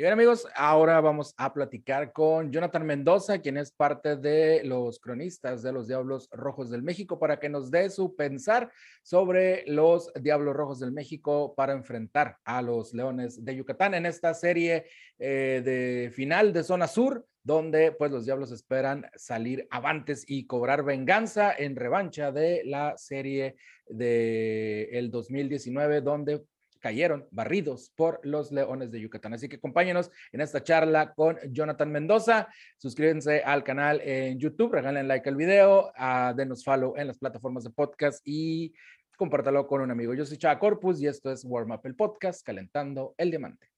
Y bien amigos, ahora vamos a platicar con Jonathan Mendoza, quien es parte de los cronistas de los Diablos Rojos del México, para que nos dé su pensar sobre los Diablos Rojos del México para enfrentar a los Leones de Yucatán en esta serie eh, de final de zona sur, donde pues los Diablos esperan salir avantes y cobrar venganza en revancha de la serie de el 2019, donde cayeron barridos por los Leones de Yucatán. Así que acompáñenos en esta charla con Jonathan Mendoza. Suscríbanse al canal en YouTube, regalen like al video, uh, denos follow en las plataformas de podcast y compártalo con un amigo. Yo soy Chava Corpus y esto es Warm Up el Podcast, calentando el diamante.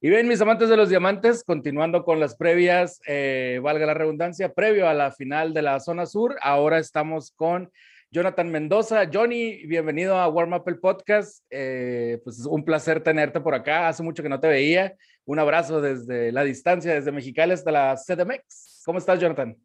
Y bien, mis amantes de los diamantes, continuando con las previas, eh, valga la redundancia, previo a la final de la zona sur, ahora estamos con Jonathan Mendoza. Johnny, bienvenido a Warm Up el Podcast. Eh, pues es un placer tenerte por acá. Hace mucho que no te veía. Un abrazo desde la distancia, desde Mexicali hasta la CDMX. ¿Cómo estás, Jonathan?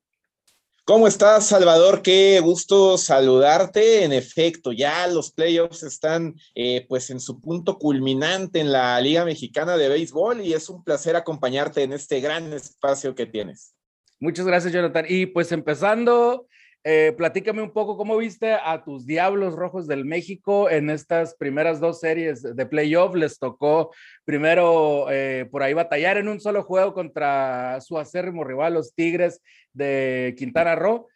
¿Cómo estás, Salvador? Qué gusto saludarte. En efecto, ya los playoffs están eh, pues en su punto culminante en la Liga Mexicana de Béisbol y es un placer acompañarte en este gran espacio que tienes. Muchas gracias, Jonathan. Y pues empezando eh, platícame un poco cómo viste a tus Diablos Rojos del México en estas primeras dos series de playoff. Les tocó primero eh, por ahí batallar en un solo juego contra su acérrimo rival, los Tigres de Quintana Roo.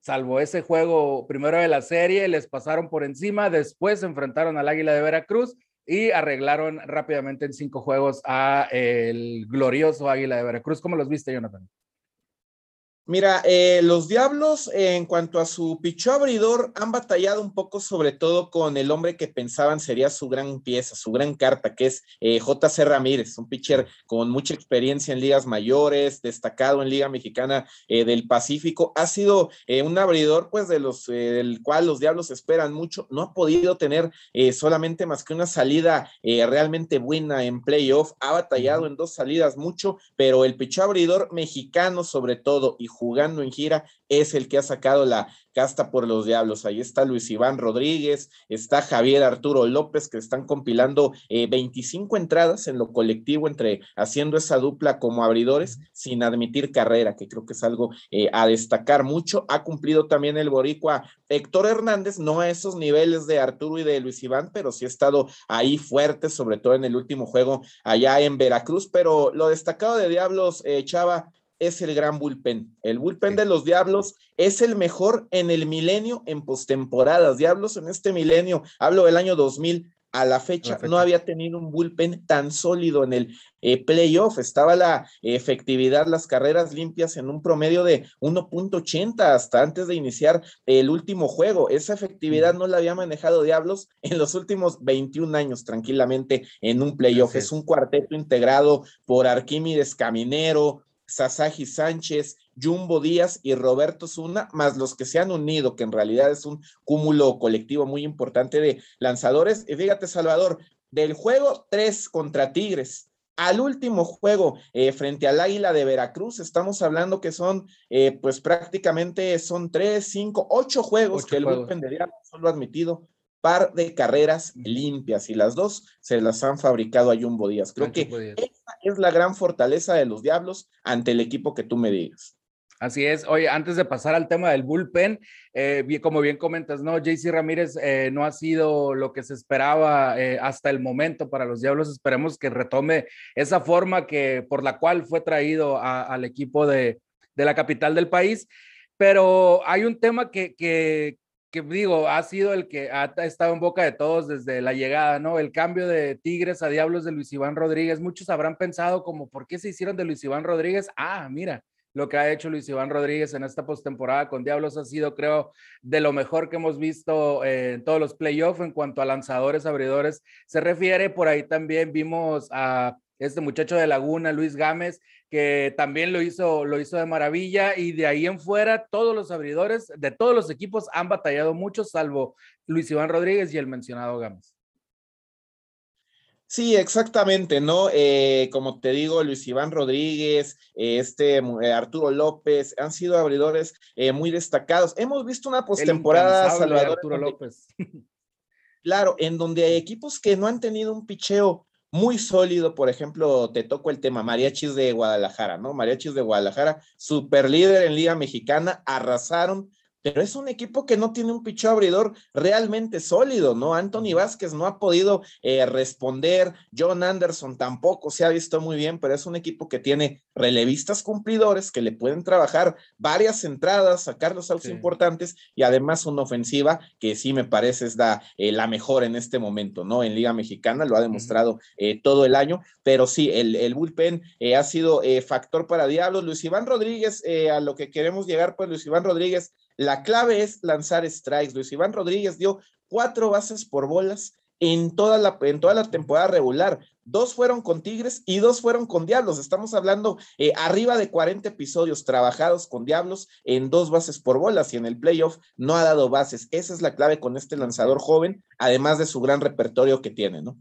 Salvo ese juego primero de la serie, les pasaron por encima, después enfrentaron al Águila de Veracruz y arreglaron rápidamente en cinco juegos a el glorioso Águila de Veracruz. ¿Cómo los viste, Jonathan? Mira, eh, los Diablos, en cuanto a su pichó abridor, han batallado un poco, sobre todo con el hombre que pensaban sería su gran pieza, su gran carta, que es eh, JC Ramírez, un pitcher con mucha experiencia en ligas mayores, destacado en Liga Mexicana eh, del Pacífico. Ha sido un abridor, pues, de los, del cual los Diablos esperan mucho. No ha podido tener solamente más que una salida realmente buena en playoff. Ha batallado en dos salidas mucho, pero el pichó abridor mexicano, sobre todo, y jugando en gira, es el que ha sacado la casta por los diablos. Ahí está Luis Iván Rodríguez, está Javier Arturo López, que están compilando 25 eh, entradas en lo colectivo entre haciendo esa dupla como abridores sin admitir carrera, que creo que es algo eh, a destacar mucho. Ha cumplido también el boricua Héctor Hernández, no a esos niveles de Arturo y de Luis Iván, pero sí ha estado ahí fuerte, sobre todo en el último juego allá en Veracruz. Pero lo destacado de Diablos, eh, Chava, es el gran bullpen. El bullpen de los Diablos es el mejor en el milenio en postemporadas. Diablos en este milenio, hablo del año 2000, a la fecha, no había tenido un bullpen tan sólido en el eh, playoff. Estaba la efectividad, las carreras limpias en un promedio de 1.80 hasta antes de iniciar el último juego. Esa efectividad no la había manejado Diablos en los últimos 21 años tranquilamente en un playoff. Es un cuarteto integrado por Arquímedes Caminero, Sasagi Sánchez, Jumbo Díaz y Roberto Zuna, más los que se han unido, que en realidad es un cúmulo colectivo muy importante de lanzadores. Y fíjate, Salvador, del juego 3 contra Tigres. Al último juego eh, frente al Águila de Veracruz, estamos hablando que son, eh, pues prácticamente son tres, cinco, ocho juegos que el bullpen de solo ha admitido par de carreras limpias y las dos se las han fabricado a Jumbo Díaz. Creo que esa es la gran fortaleza de los Diablos ante el equipo que tú me digas. Así es. Oye, antes de pasar al tema del bullpen, eh, como bien comentas, ¿no? JC Ramírez eh, no ha sido lo que se esperaba eh, hasta el momento para los Diablos. Esperemos que retome esa forma que, por la cual fue traído al equipo de, de, la capital del país. Pero hay un tema que, que, que digo, ha sido el que ha estado en boca de todos desde la llegada, ¿no? El cambio de Tigres a Diablos de Luis Iván Rodríguez. Muchos habrán pensado como, ¿por qué se hicieron de Luis Iván Rodríguez? Ah, mira, lo que ha hecho Luis Iván Rodríguez en esta postemporada con Diablos ha sido, creo, de lo mejor que hemos visto en todos los playoffs en cuanto a lanzadores, abridores. Se refiere, por ahí también vimos a este muchacho de Laguna, Luis Gámez, que también lo hizo, lo hizo de maravilla y de ahí en fuera todos los abridores de todos los equipos han batallado mucho, salvo Luis Iván Rodríguez y el mencionado Gámez. Sí, exactamente, ¿no? Eh, como te digo, Luis Iván Rodríguez, eh, este eh, Arturo López, han sido abridores muy destacados. Hemos visto una postemporada, Salvador. Arturo López. Claro, en donde hay equipos que no han tenido un picheo muy sólido, por ejemplo, te toco el tema Mariachis de Guadalajara, ¿no? Mariachis de Guadalajara, super líder en Liga Mexicana, arrasaron pero es un equipo que no tiene un picho abridor realmente sólido, ¿no? Anthony Vázquez no ha podido eh, responder, John Anderson tampoco se ha visto muy bien, pero es un equipo que tiene relevistas cumplidores que le pueden trabajar varias entradas, sacar los outs importantes y además una ofensiva que sí me parece es la, eh, la mejor en este momento, ¿no? En Liga Mexicana lo ha demostrado eh, todo el año, pero sí, el, el bullpen ha sido factor para Diablos. Luis Iván Rodríguez, a lo que queremos llegar, pues Luis Iván Rodríguez la clave es lanzar strikes. Luis Iván Rodríguez dio cuatro bases por bolas en toda la, en toda la temporada regular. Dos fueron con Tigres y dos fueron con Diablos. Estamos hablando eh, arriba de 40 episodios trabajados con Diablos en dos bases por bolas y en el playoff no ha dado bases. Esa es la clave con este lanzador joven, además de su gran repertorio que tiene, ¿no?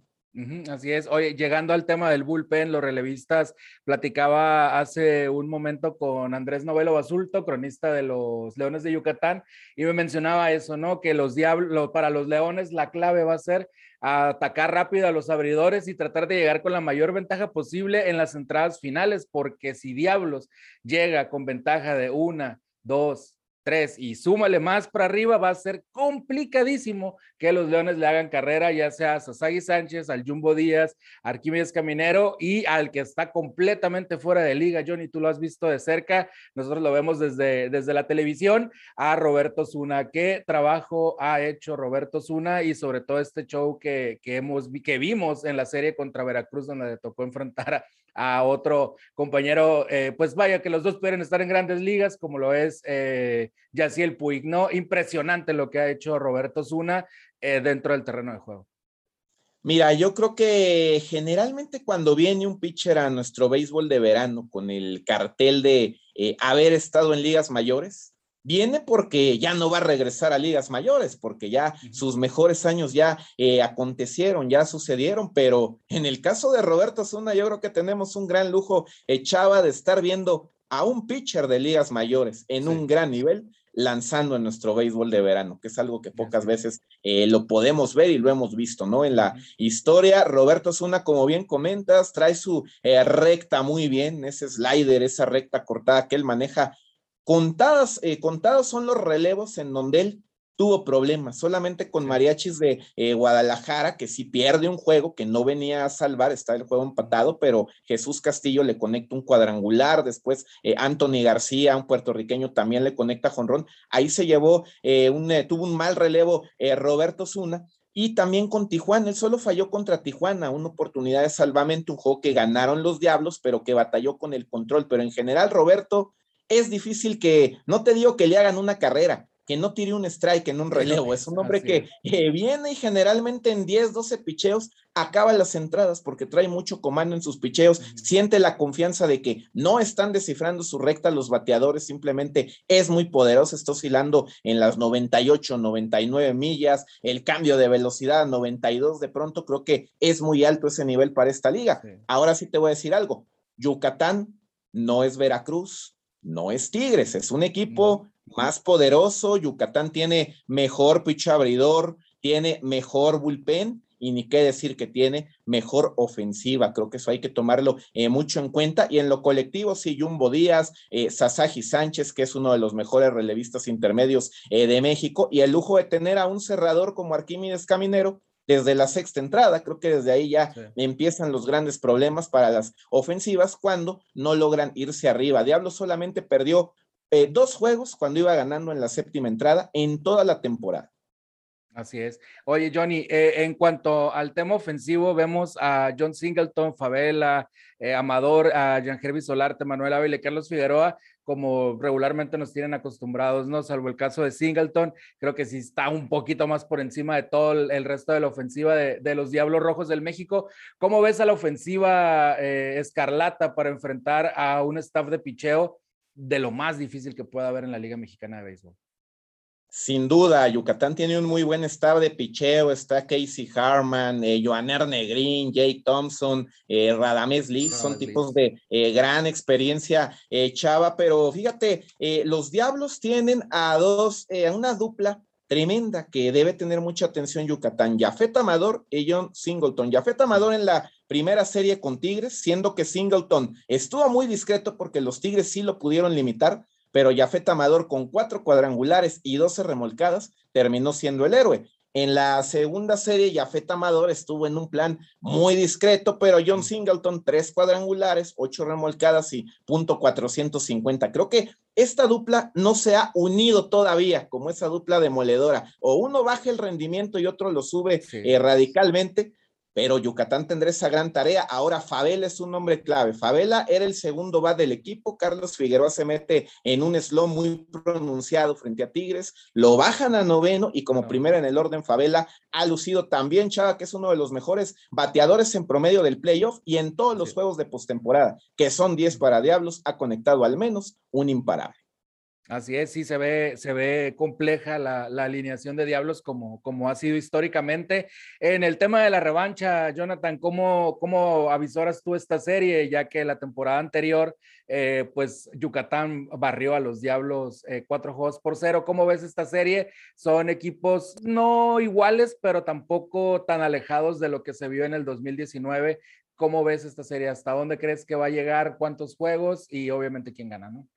Así es. Oye, llegando al tema del bullpen, los relevistas, platicaba hace un momento con Andrés Novelo Basulto, cronista de los Leones de Yucatán, y me mencionaba eso, ¿no? Que los diablos, para los Leones, la clave va a ser atacar rápido a los abridores y tratar de llegar con la mayor ventaja posible en las entradas finales, porque si Diablos llega con ventaja de una, dos, tres y súmale más para arriba, va a ser complicadísimo que los Leones le hagan carrera, ya sea a Sasagi Sánchez, al Jumbo Díaz, Arquímedes Caminero y al que está completamente fuera de liga. Johnny, tú lo has visto de cerca, nosotros lo vemos desde, desde la televisión, a Roberto Zuna. ¿Qué trabajo ha hecho Roberto Zuna y sobre todo este show que, que, hemos, que vimos en la serie contra Veracruz, donde le tocó enfrentar a, a otro compañero, eh, pues vaya que los dos pueden estar en grandes ligas, como lo es eh, Yaciel Puig, ¿no? Impresionante lo que ha hecho Roberto Zuna eh, dentro del terreno de juego. Mira, yo creo que generalmente cuando viene un pitcher a nuestro béisbol de verano con el cartel de eh, haber estado en ligas mayores, viene porque ya no va a regresar a ligas mayores, porque ya sus mejores años ya eh, acontecieron, ya sucedieron, pero en el caso de Roberto Zuna, yo creo que tenemos un gran lujo, echaba de estar viendo a un pitcher de ligas mayores en un gran nivel lanzando en nuestro béisbol de verano, que es algo que pocas veces eh, lo podemos ver y lo hemos visto, ¿no? En la historia, Roberto Zuna, como bien comentas, trae su eh, recta muy bien, ese slider, esa recta cortada que él maneja Contadas, eh, contados son los relevos en donde él tuvo problemas, solamente con Mariachis de eh, Guadalajara, que sí pierde un juego, que no venía a salvar, está el juego empatado, pero Jesús Castillo le conecta un cuadrangular, después eh, Anthony García, un puertorriqueño, también le conecta a Jonrón, ahí se llevó, un, tuvo un mal relevo Roberto Zuna, y también con Tijuana, él solo falló contra Tijuana, una oportunidad de salvamento, un juego que ganaron los Diablos, pero que batalló con el control, pero en general Roberto es difícil que, no te digo que le hagan una carrera, que no tire un strike en un relevo. Es un hombre que viene y generalmente en 10, 12 picheos acaba las entradas porque trae mucho comando en sus picheos, siente la confianza de que no están descifrando su recta los bateadores, simplemente es muy poderoso, está oscilando en las 98, 99 millas, el cambio de velocidad a 92 de pronto, creo que es muy alto ese nivel para esta liga. Ahora sí te voy a decir algo, Yucatán no es Veracruz, no es Tigres, es un equipo más poderoso. Yucatán tiene mejor pitch abridor, tiene mejor bullpen y ni qué decir que tiene mejor ofensiva. Creo que eso hay que tomarlo eh, mucho en cuenta. Y en lo colectivo, sí, Jumbo Díaz, eh, Sasagi Sánchez, que es uno de los mejores relevistas intermedios eh, de México, y el lujo de tener a un cerrador como Arquímedes Caminero, desde la sexta entrada. Creo que desde ahí ya empiezan los grandes problemas para las ofensivas cuando no logran irse arriba. Diablo solamente perdió eh, dos juegos cuando iba ganando en la séptima entrada en toda la temporada. Así es. Oye, Johnny, eh, en cuanto al tema ofensivo, vemos a John Singleton, Favela, eh, Amador, a Jean Gervi Solarte, Manuel Ávila y Carlos Figueroa, como regularmente nos tienen acostumbrados, ¿no? Salvo el caso de Singleton, creo que sí está un poquito más por encima de todo el, resto de la ofensiva de, los Diablos Rojos del México. ¿Cómo ves a la ofensiva eh, escarlata para enfrentar a un staff de picheo de lo más difícil que pueda haber en la Liga Mexicana de Béisbol? Sin duda, Yucatán tiene un muy buen estado de picheo. Está Casey Harman, eh, Joaner Negrín, Jake Thompson, eh, Radames Lee. son tipos de eh, gran experiencia, eh, Chava. Pero fíjate, los Diablos tienen a dos, a una dupla tremenda que debe tener mucha atención Yucatán. Jafet Amador y John Singleton. Jafet Amador en la primera serie con Tigres, siendo que Singleton estuvo muy discreto porque los Tigres sí lo pudieron limitar pero Jafet Amador con cuatro cuadrangulares y doce remolcadas terminó siendo el héroe. En la segunda serie, Jafet Amador estuvo en un plan muy discreto, pero John Singleton, tres cuadrangulares, ocho remolcadas y punto 450. Creo que esta dupla no se ha unido todavía como esa dupla demoledora. O uno baja el rendimiento y otro lo sube eh, radicalmente, pero Yucatán tendrá esa gran tarea. Ahora Favela es un hombre clave. Favela era el segundo bat del equipo. Carlos Figueroa se mete en un slow muy pronunciado frente a Tigres. Lo bajan a noveno y como primero en el orden, Favela ha lucido también, Chava, que es uno de los mejores bateadores en promedio del playoff y en todos los juegos de postemporada, que son 10 para Diablos, ha conectado al menos un imparable. Así es, sí se ve, se ve compleja la, alineación de Diablos como, como ha sido históricamente. En el tema de la revancha, Jonathan, ¿cómo, cómo avisoras tú esta serie? Ya que la temporada anterior, eh, pues Yucatán barrió a los Diablos eh, cuatro juegos por cero. ¿Cómo ves esta serie? Son equipos no iguales, pero tampoco tan alejados de lo que se vio en el 2019. ¿Cómo ves esta serie? ¿Hasta dónde crees que va a llegar? ¿Cuántos juegos? Y obviamente quién gana, ¿no?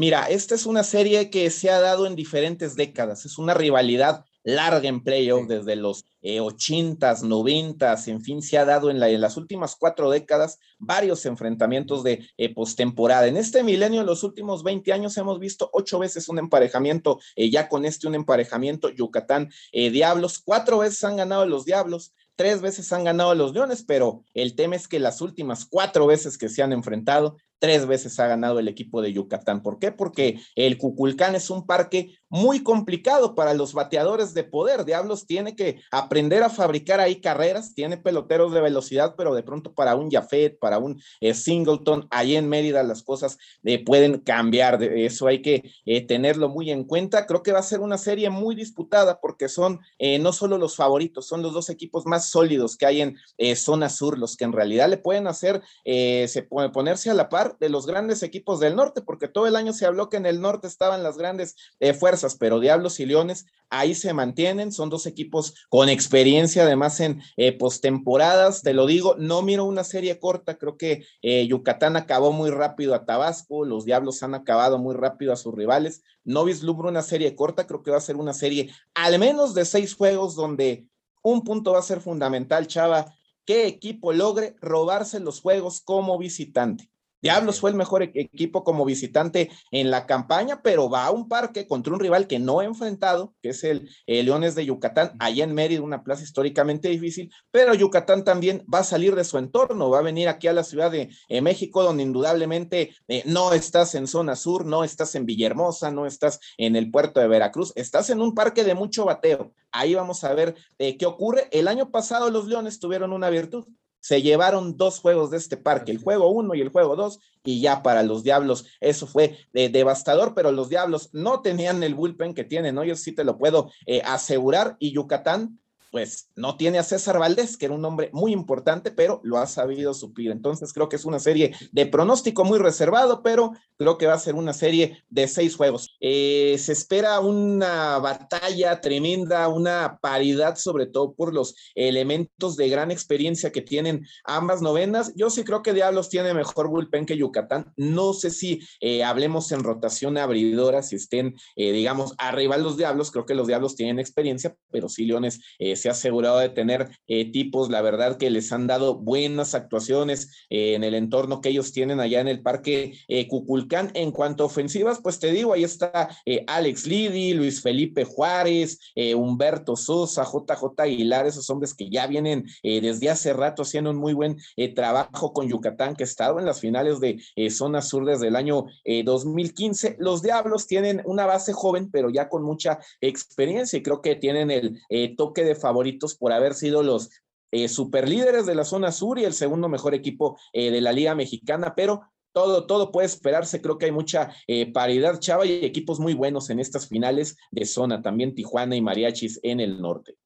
Mira, esta es una serie que se ha dado en diferentes décadas. Es una rivalidad larga en playoff desde los eh, 80s, 90 en fin, se ha dado en, las últimas cuatro décadas varios enfrentamientos de eh, postemporada. En este milenio, en los últimos 20 años, hemos visto ocho veces un emparejamiento, eh, ya con este un emparejamiento, Yucatán eh, Diablos, cuatro veces han ganado los Diablos, tres veces han ganado los Leones, pero el tema es que las últimas cuatro veces que se han enfrentado, tres veces ha ganado el equipo de Yucatán. ¿Por qué? Porque el Cuculcán es un parque muy complicado para los bateadores de poder. Diablos tiene que aprender a fabricar ahí carreras, tiene peloteros de velocidad, pero de pronto para un Jafet, para un eh, Singleton, ahí en Mérida las cosas eh, pueden cambiar. De eso hay que eh, tenerlo muy en cuenta. Creo que va a ser una serie muy disputada porque son no solo los favoritos, son los dos equipos más sólidos que hay en zona sur, los que en realidad le pueden hacer, se ponerse a la par de los grandes equipos del norte, porque todo el año se habló que en el norte estaban las grandes fuerzas pero Diablos y Leones ahí se mantienen, son dos equipos con experiencia además en eh, postemporadas, te lo digo, no miro una serie corta, creo que eh, Yucatán acabó muy rápido a Tabasco, los Diablos han acabado muy rápido a sus rivales, no vislumbro una serie corta, creo que va a ser una serie al menos de seis juegos donde un punto va a ser fundamental, Chava, qué equipo logre robarse los juegos como visitante. Diablos fue el mejor e-, equipo como visitante en la campaña, pero va a un parque contra un rival que no ha enfrentado, que es el, Leones de Yucatán, allá en Mérida, una plaza históricamente difícil, pero Yucatán también va a salir de su entorno, va a venir aquí a la Ciudad de eh, México, donde indudablemente eh, no estás en zona sur, no estás en Villahermosa, no estás en el puerto de Veracruz, estás en un parque de mucho bateo. Ahí vamos a ver eh, qué ocurre. El año pasado los Leones tuvieron una virtud, se llevaron dos juegos de este parque, el juego uno y el juego dos, y ya para los Diablos eso fue eh, devastador, pero los Diablos no tenían el bullpen que tienen, ¿no? Yo sí te lo puedo eh, asegurar, y Yucatán pues no tiene a César Valdés, que era un hombre muy importante, pero lo ha sabido suplir. Entonces creo que es una serie de pronóstico muy reservado, pero creo que va a ser una serie de seis juegos. Eh, se espera una batalla tremenda, una paridad, sobre todo por los elementos de gran experiencia que tienen ambas novenas. Yo sí creo que Diablos tiene mejor bullpen que Yucatán. No sé si eh, hablemos en rotación abridora, si estén, eh, digamos, arriba los Diablos. Creo que los Diablos tienen experiencia, pero sí Leones se ha asegurado de tener eh, tipos, la verdad que les han dado buenas actuaciones eh, en el entorno que ellos tienen allá en el Parque eh, Cuculcán. En cuanto a ofensivas, pues te digo, ahí está Alex Lidi, Luis Felipe Juárez, Humberto Sosa, JJ Aguilar, esos hombres que ya vienen desde hace rato haciendo un muy buen trabajo con Yucatán, que ha estado en las finales de zona sur desde el año 2015. Los Diablos tienen una base joven, pero ya con mucha experiencia y creo que tienen el toque de favor favoritos por haber sido los eh, superlíderes de la zona sur y el segundo mejor equipo eh, de la Liga Mexicana, pero todo, todo puede esperarse. Creo que hay mucha eh, paridad, Chava, y equipos muy buenos en estas finales de zona. También Tijuana y Mariachis en el norte.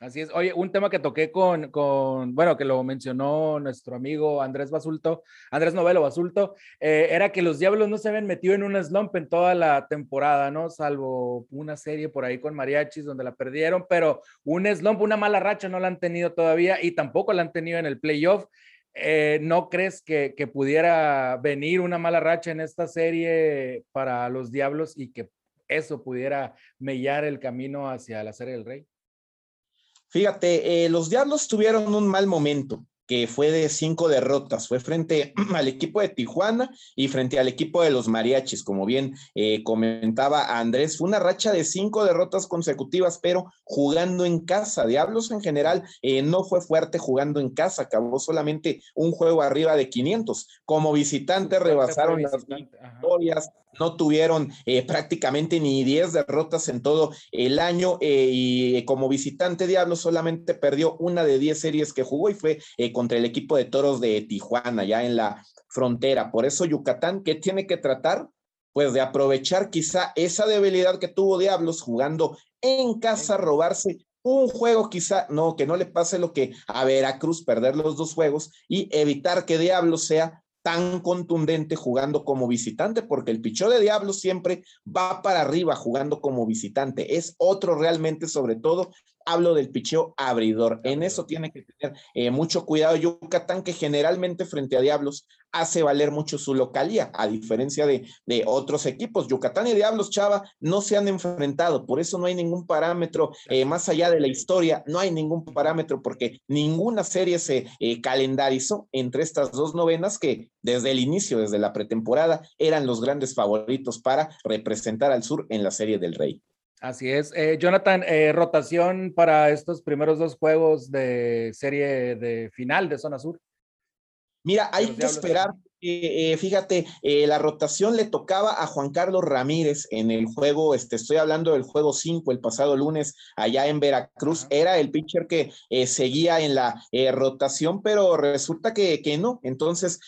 Así es. Oye, un tema que toqué con, bueno, que lo mencionó nuestro amigo Andrés Basulto, Andrés Novelo Basulto, eh, era que los Diablos no se habían metido en un slump en toda la temporada, ¿no? Salvo una serie por ahí con Mariachis donde la perdieron, pero un slump, una mala racha no la han tenido todavía y tampoco la han tenido en el playoff. Eh, ¿No crees que, que pudiera venir una mala racha en esta serie para los Diablos y que eso pudiera mellar el camino hacia la serie del Rey? Fíjate, eh, los Diablos tuvieron un mal momento que fue de cinco derrotas. Fue frente al equipo de Tijuana y frente al equipo de los Mariachis, como bien eh, comentaba Andrés. Fue una racha de cinco derrotas consecutivas, pero jugando en casa. Diablos en general eh, no fue fuerte jugando en casa, acabó solamente un juego arriba de 500. Como visitante rebasaron las victorias, no tuvieron eh, prácticamente ni 10 derrotas en todo el año y como visitante Diablos solamente perdió una de 10 series que jugó y fue contra el equipo de Toros de Tijuana, ya en la frontera. Por eso Yucatán, ¿qué tiene que tratar? Pues de aprovechar quizá esa debilidad que tuvo Diablos jugando en casa, robarse un juego quizá, no, que no le pase lo que a Veracruz, perder los dos juegos y evitar que Diablos sea tan contundente jugando como visitante, porque el pichó de Diablos siempre va para arriba jugando como visitante. Es otro realmente, sobre todo, hablo del picheo abridor. En eso tiene que tener eh, mucho cuidado Yucatán, que generalmente frente a Diablos hace valer mucho su localía, a diferencia de, de, otros equipos. Yucatán y Diablos Chava no se han enfrentado, por eso no hay ningún parámetro eh, más allá de la historia, no hay ningún parámetro porque ninguna serie se eh, calendarizó entre estas dos novenas que desde el inicio, desde la pretemporada, eran los grandes favoritos para representar al sur en la serie del Rey. Así es. Eh, Jonathan, eh, rotación para estos primeros dos juegos de serie de final de Zona Sur. Mira, hay que esperar eh, fíjate, eh, la rotación le tocaba a Juan Carlos Ramírez en el juego, este, estoy hablando del juego 5 el pasado lunes allá en Veracruz, era el pitcher que eh, seguía en la rotación, pero resulta que, que no, entonces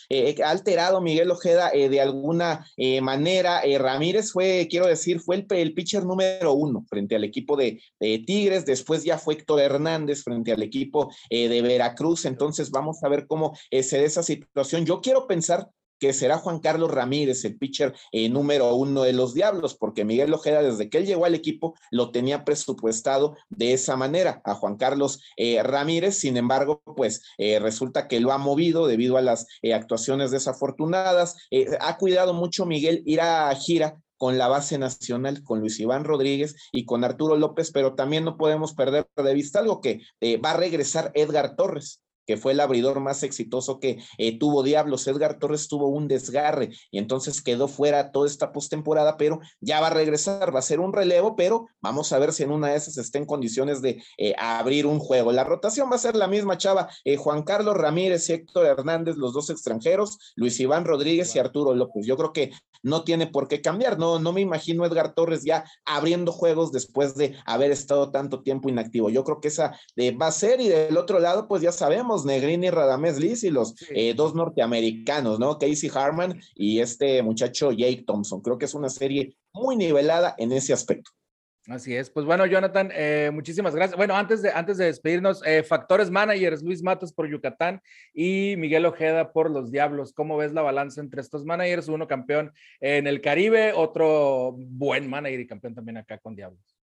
ha alterado Miguel Ojeda de alguna manera, Ramírez fue, quiero decir, fue el, el pitcher número uno frente al equipo de, de, Tigres, después ya fue Héctor Hernández frente al equipo de Veracruz, entonces vamos a ver cómo se da esa situación. Yo quiero pensar que será Juan Carlos Ramírez, el pitcher eh, número uno de los Diablos, porque Miguel Ojeda, desde que él llegó al equipo, lo tenía presupuestado de esa manera a Juan Carlos eh, Ramírez. Sin embargo, pues eh, resulta que lo ha movido debido a las actuaciones desafortunadas. ha cuidado mucho Miguel ir a gira con la base nacional, con Luis Iván Rodríguez y con Arturo López, pero también no podemos perder de vista algo que va a regresar Edgar Torres que fue el abridor más exitoso que eh, tuvo Diablos. Edgar Torres tuvo un desgarre y entonces quedó fuera toda esta postemporada, pero ya va a regresar, va a ser un relevo, pero vamos a ver si en una de esas está en condiciones de eh, abrir un juego. La rotación va a ser la misma, Chava. Eh, Juan Carlos Ramírez y Héctor Hernández, los dos extranjeros, Luis Iván Rodríguez y Arturo López. Yo creo que no tiene por qué cambiar. No, no me imagino Edgar Torres ya abriendo juegos después de haber estado tanto tiempo inactivo. Yo creo que esa va a ser y del otro lado, pues ya sabemos Negrini y Radamés Liz y los eh, dos norteamericanos, ¿no? Casey Harman y este muchacho Jake Thompson. Creo que es una serie muy nivelada en ese aspecto. Así es. Pues bueno, Jonathan, eh, muchísimas gracias. Bueno, antes de, antes de despedirnos, eh, factores managers, Luis Matos por Yucatán y Miguel Ojeda por los Diablos. ¿Cómo ves la balanza entre estos managers? Uno campeón en el Caribe, otro buen manager y campeón también acá con Diablos.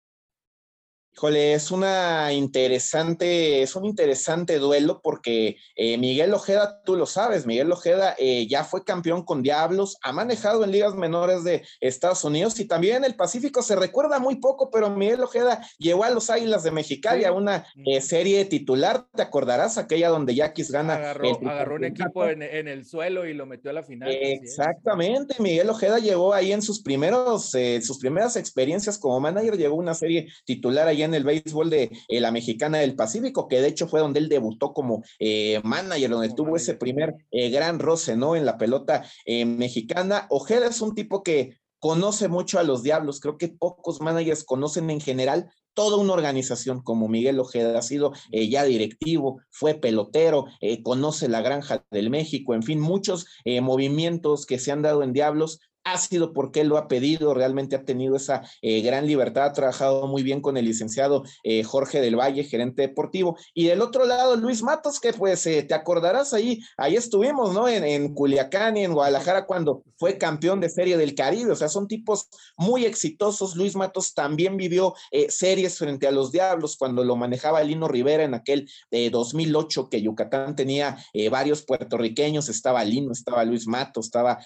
Híjole, es una interesante, es un interesante duelo porque eh, Miguel Ojeda, tú lo sabes, Miguel Ojeda eh, ya fue campeón con Diablos, ha manejado en ligas menores de Estados Unidos y también el Pacífico se recuerda muy poco, pero Miguel Ojeda llegó a los Águilas de Mexicali a una eh, serie titular, te acordarás, aquella donde Yaquis gana. Agarró, agarró un equipo en, en, el suelo y lo metió a la final. Exactamente, Miguel Ojeda llegó ahí en sus primeros, sus primeras experiencias como manager, llegó una serie titular allá en el béisbol de eh, la Mexicana del Pacífico, que de hecho fue donde él debutó como eh, manager, donde tuvo ese primer eh, gran roce, ¿no? En la pelota mexicana. Ojeda es un tipo que conoce mucho a los Diablos. Creo que pocos managers conocen en general toda una organización como Miguel Ojeda ha sido ya directivo, fue pelotero, conoce la granja del México, en fin, muchos movimientos que se han dado en Diablos ha sido porque él lo ha pedido, realmente ha tenido esa eh, gran libertad, ha trabajado muy bien con el licenciado eh, Jorge del Valle, gerente deportivo. Y del otro lado, Luis Matos, que pues eh, te acordarás ahí, ahí estuvimos, ¿no? En, en, Culiacán y en Guadalajara cuando fue campeón de Serie del Caribe, o sea, son tipos muy exitosos. Luis Matos también vivió series frente a los Diablos cuando lo manejaba Lino Rivera en aquel 2008 que Yucatán tenía varios puertorriqueños, estaba Lino, estaba Luis Matos, estaba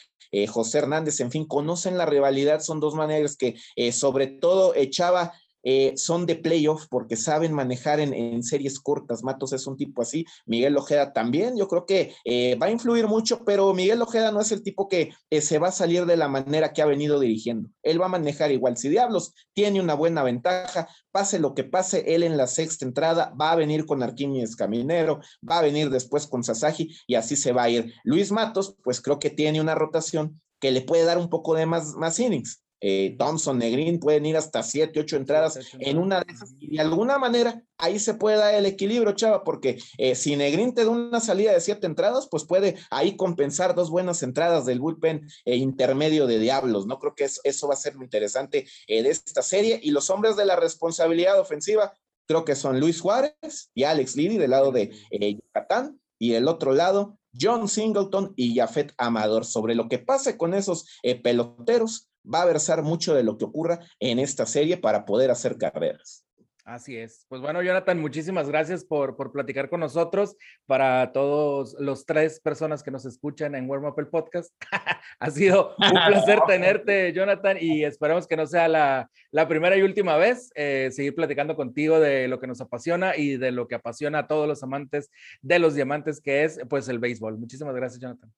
José Hernández, en fin, conocen la rivalidad, son dos maneras que eh, sobre todo echaba eh, son de playoff porque saben manejar en, series cortas. Matos es un tipo así, Miguel Ojeda también, yo creo que eh, va a influir mucho, pero Miguel Ojeda no es el tipo que se va a salir de la manera que ha venido dirigiendo. Él va a manejar igual. Si Diablos tiene una buena ventaja, pase lo que pase, él en la sexta entrada va a venir con Arquímedes Caminero, va a venir después con Sasagi y así se va a ir. Luis Matos, pues creo que tiene una rotación que le puede dar un poco de más, más innings. Eh, Thompson, Negrín pueden ir hasta siete, ocho entradas en una de esas. Y de alguna manera ahí se puede dar el equilibrio, chava, porque eh, si Negrín te da una salida de siete entradas, pues puede ahí compensar dos buenas entradas del bullpen eh, intermedio de Diablos. No creo que eso, va a ser lo interesante de esta serie. Y los hombres de la responsabilidad ofensiva, creo que son Luis Juárez y Alex Lidi del lado de Yucatán. Y el otro lado, John Singleton y Jafet Amador. Sobre lo que pase con esos eh, peloteros, va a versar mucho de lo que ocurra en esta serie para poder hacer carreras. Así es. Pues bueno, Jonathan, muchísimas gracias por, por platicar con nosotros. Para todos los tres personas que nos escuchan en Warm Up el Podcast, ha sido un placer tenerte, Jonathan, y esperamos que no sea la, la primera y última vez. Eh, seguir platicando contigo de lo que nos apasiona y de lo que apasiona a todos los amantes de los diamantes, que es pues el béisbol. Muchísimas gracias, Jonathan.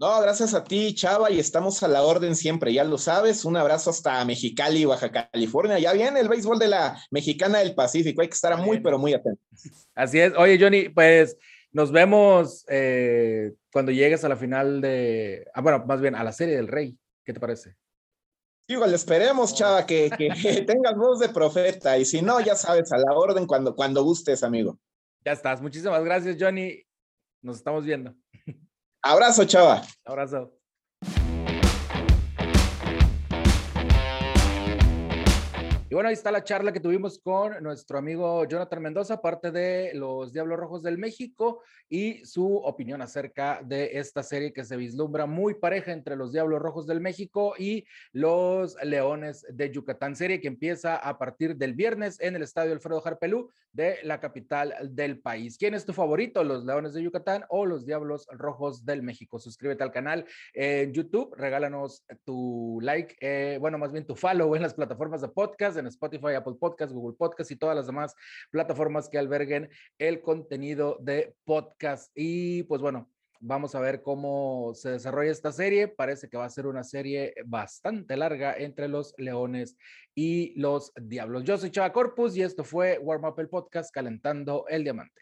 No, gracias a ti, Chava, y estamos a la orden siempre, ya lo sabes. Un abrazo hasta Mexicali, Baja California. Ya viene el béisbol de la Mexicana del Pacífico, hay que estar muy, pero muy atentos. Así es. Oye, Johnny, pues nos vemos eh, cuando llegues a la final de, ah, bueno, más bien a la serie del Rey. ¿Qué te parece? Igual esperemos, Chava, que, que, tengas voz de profeta, y si no, ya sabes, a la orden cuando, cuando gustes, amigo. Ya estás. Muchísimas gracias, Johnny. Nos estamos viendo. Abrazo, chava. Abrazo. Y bueno, ahí está la charla que tuvimos con nuestro amigo Jonathan Mendoza, parte de los Diablos Rojos del México, y su opinión acerca de esta serie que se vislumbra muy pareja entre los Diablos Rojos del México y los Leones de Yucatán. Serie que empieza a partir del viernes en el Estadio Alfredo Jarpelú de la capital del país. ¿Quién es tu favorito, los Leones de Yucatán o los Diablos Rojos del México? Suscríbete al canal en YouTube, regálanos tu like, eh, bueno, más bien tu follow en las plataformas de podcast en Spotify, Apple Podcast, Google Podcast y todas las demás plataformas que alberguen el contenido de podcast. Y pues bueno, vamos a ver cómo se desarrolla esta serie. Parece que va a ser una serie bastante larga entre los leones y los diablos. Yo soy Chava Corpus y esto fue Warm Up el Podcast calentando el diamante.